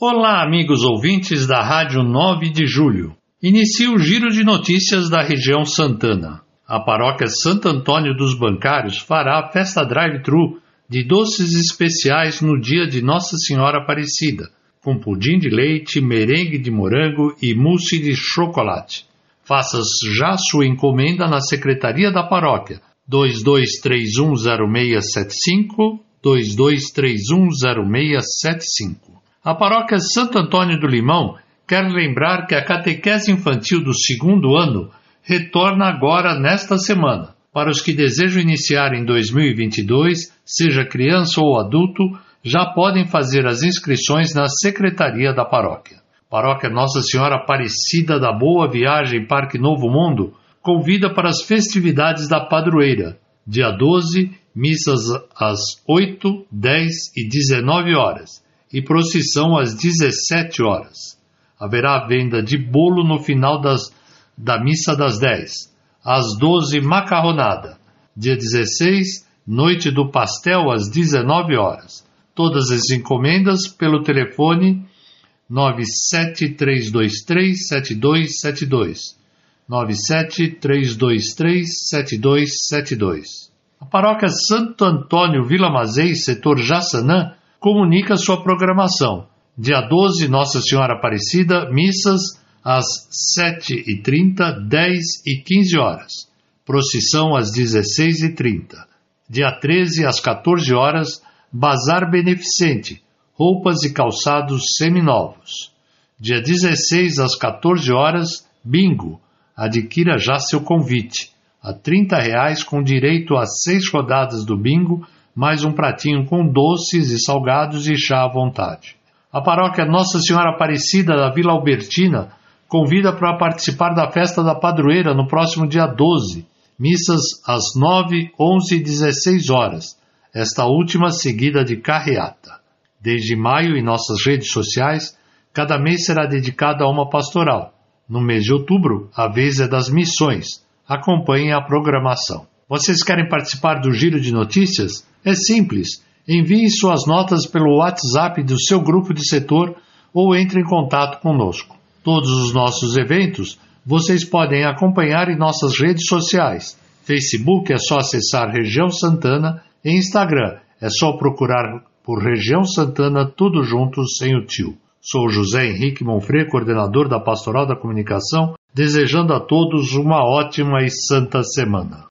Olá, amigos ouvintes da Rádio 9 de Julho. Inicia o giro de notícias da região Santana. A paróquia Santo Antônio dos Bancários fará a festa drive-thru de doces especiais no dia de Nossa Senhora Aparecida, com pudim de leite, merengue de morango e mousse de chocolate. Faça já sua encomenda na Secretaria da Paróquia 22310675 22310675 a paróquia Santo Antônio do Limão quer lembrar que a catequese infantil do segundo ano retorna agora nesta semana. Para os que desejam iniciar em 2022, seja criança ou adulto, já podem fazer as inscrições na secretaria da paróquia. Paróquia Nossa Senhora Aparecida da Boa Viagem Parque Novo Mundo convida para as festividades da padroeira, dia 12, missas às 8, 10 e 19 horas e procissão às 17 horas. Haverá venda de bolo no final das, da missa das 10. Às 12, macarronada. Dia 16, noite do pastel às 19 horas. Todas as encomendas pelo telefone 973237272. 973237272. A paróquia Santo Antônio Vila Mazei, setor Jaçanã, comunica sua programação. Dia 12, Nossa Senhora Aparecida, missas às 7h30, 10 e 15 horas. Procissão às 16h30. Dia 13, às 14 horas, Bazar Beneficente, roupas e calçados seminovos. Dia 16, às 14 horas, Bingo. Adquira já seu convite. A 30 reais com direito a seis rodadas do bingo mais um pratinho com doces e salgados e chá à vontade. A paróquia Nossa Senhora Aparecida da Vila Albertina convida para participar da festa da padroeira no próximo dia 12, missas às 9, 11 e 16 horas, esta última seguida de carreata. Desde maio, em nossas redes sociais, cada mês será dedicado a uma pastoral. No mês de outubro, a vez é das missões. Acompanhe a programação. Vocês querem participar do Giro de Notícias? É simples. Envie suas notas pelo WhatsApp do seu grupo de setor ou entre em contato conosco. Todos os nossos eventos vocês podem acompanhar em nossas redes sociais. Facebook é só acessar Região Santana e Instagram é só procurar por Região Santana tudo junto sem o tio. Sou José Henrique Monfré, coordenador da Pastoral da Comunicação, desejando a todos uma ótima e santa semana.